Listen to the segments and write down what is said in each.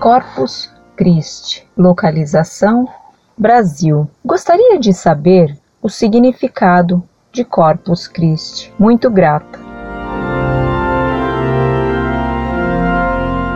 Corpus Christi. Localização: Brasil. Gostaria de saber o significado de Corpus Christi. Muito grata.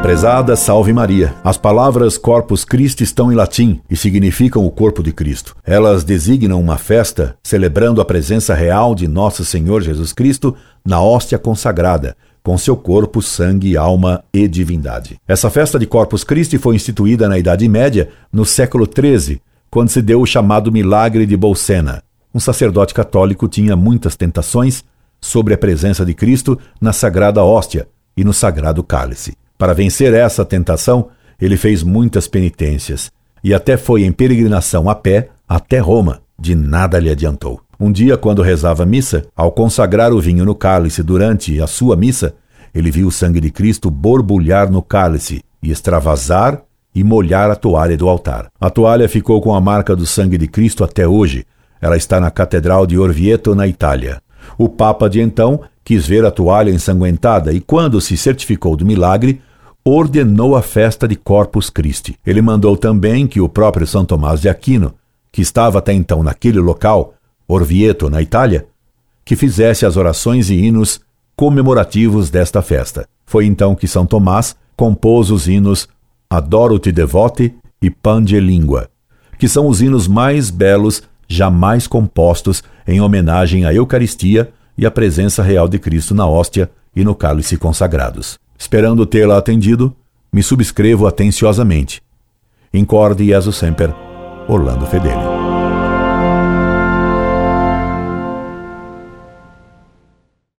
Prezada Salve Maria. As palavras Corpus Christi estão em latim e significam o corpo de Cristo. Elas designam uma festa celebrando a presença real de nosso Senhor Jesus Cristo na hóstia consagrada, com seu corpo, sangue, alma e divindade. Essa festa de Corpus Christi foi instituída na Idade Média, no século XIII, quando se deu o chamado Milagre de Bolsena. Um sacerdote católico tinha muitas tentações sobre a presença de Cristo na sagrada hóstia e no sagrado cálice. Para vencer essa tentação, ele fez muitas penitências e até foi em peregrinação a pé até Roma. De nada lhe adiantou. Um dia, quando rezava missa, ao consagrar o vinho no cálice durante a sua missa, ele viu o sangue de Cristo borbulhar no cálice e extravasar e molhar a toalha do altar. A toalha ficou com a marca do sangue de Cristo até hoje. Ela está na Catedral de Orvieto, na Itália. O Papa de então quis ver a toalha ensanguentada e, quando se certificou do milagre, ordenou a festa de Corpus Christi. Ele mandou também que o próprio São Tomás de Aquino, que estava até então naquele local, Orvieto, na Itália, que fizesse as orações e hinos comemorativos desta festa. Foi então que São Tomás compôs os hinos Adoro-te Devote e Pange Língua, que são os hinos mais belos jamais compostos em homenagem à Eucaristia e à presença real de Cristo na hóstia e no cálice consagrados. Esperando tê-la atendido, me subscrevo atenciosamente. Incorde Jesus Semper, Orlando Fedeli.